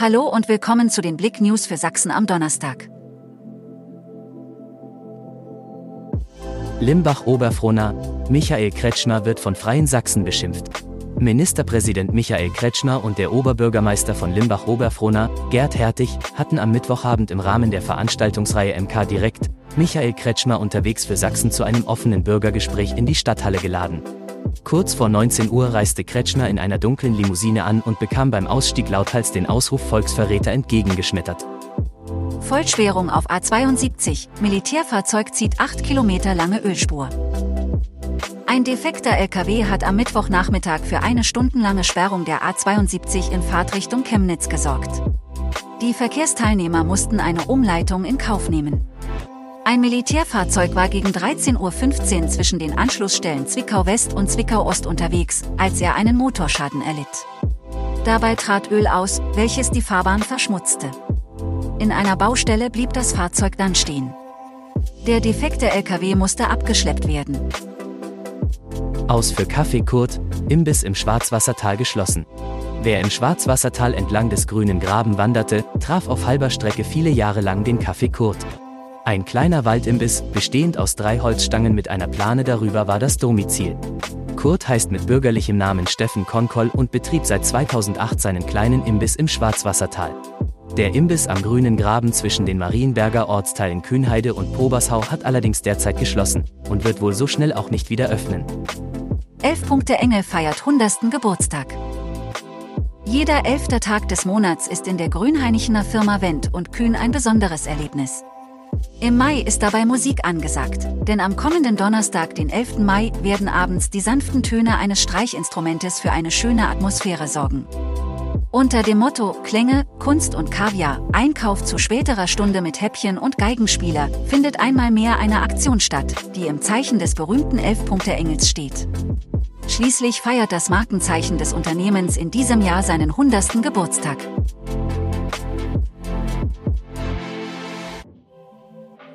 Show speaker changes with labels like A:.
A: Hallo und willkommen zu den Blick News für Sachsen am Donnerstag.
B: Limbach-Oberfrohna, Michael Kretschmer wird von Freien Sachsen beschimpft. Ministerpräsident Michael Kretschmer und der Oberbürgermeister von Limbach-Oberfrohna, Gerd Hertig, hatten am Mittwochabend im Rahmen der Veranstaltungsreihe MK Direkt Michael Kretschmer unterwegs für Sachsen zu einem offenen Bürgergespräch in die Stadthalle geladen. Kurz vor 19 Uhr reiste Kretschmer in einer dunklen Limousine an und bekam beim Ausstieg lauthals den Ausruf Volksverräter entgegengeschmettert.
A: Vollschwerung auf A72, Militärfahrzeug zieht 8 Kilometer lange Ölspur. Ein defekter LKW hat am Mittwochnachmittag für eine stundenlange Sperrung der A72 in Fahrtrichtung Chemnitz gesorgt. Die Verkehrsteilnehmer mussten eine Umleitung in Kauf nehmen. Ein Militärfahrzeug war gegen 13.15 Uhr zwischen den Anschlussstellen Zwickau West und Zwickau Ost unterwegs, als er einen Motorschaden erlitt. Dabei trat Öl aus, welches die Fahrbahn verschmutzte. In einer Baustelle blieb das Fahrzeug dann stehen. Der defekte LKW musste abgeschleppt werden.
B: Aus für Kaffee Kurt, Imbiss im Schwarzwassertal geschlossen. Wer im Schwarzwassertal entlang des grünen Graben wanderte, traf auf halber Strecke viele Jahre lang den Kaffee Kurt. Ein kleiner Waldimbiss, bestehend aus drei Holzstangen mit einer Plane darüber, war das Domizil. Kurt heißt mit bürgerlichem Namen Steffen Konkoll und betrieb seit 2008 seinen kleinen Imbiss im Schwarzwassertal. Der Imbiss am grünen Graben zwischen den Marienberger Ortsteilen Kühnheide und Pobershau hat allerdings derzeit geschlossen und wird wohl so schnell auch nicht wieder öffnen.
A: 11 Punkte Engel feiert 100. Geburtstag. Jeder elfte Tag des Monats ist in der grünheinichener Firma Wendt und Kühn ein besonderes Erlebnis. Im Mai ist dabei Musik angesagt, denn am kommenden Donnerstag, den 11. Mai, werden abends die sanften Töne eines Streichinstrumentes für eine schöne Atmosphäre sorgen. Unter dem Motto Klänge, Kunst und Kaviar, Einkauf zu späterer Stunde mit Häppchen und Geigenspieler, findet einmal mehr eine Aktion statt, die im Zeichen des berühmten Elf-Punkte-Engels steht. Schließlich feiert das Markenzeichen des Unternehmens in diesem Jahr seinen 100. Geburtstag.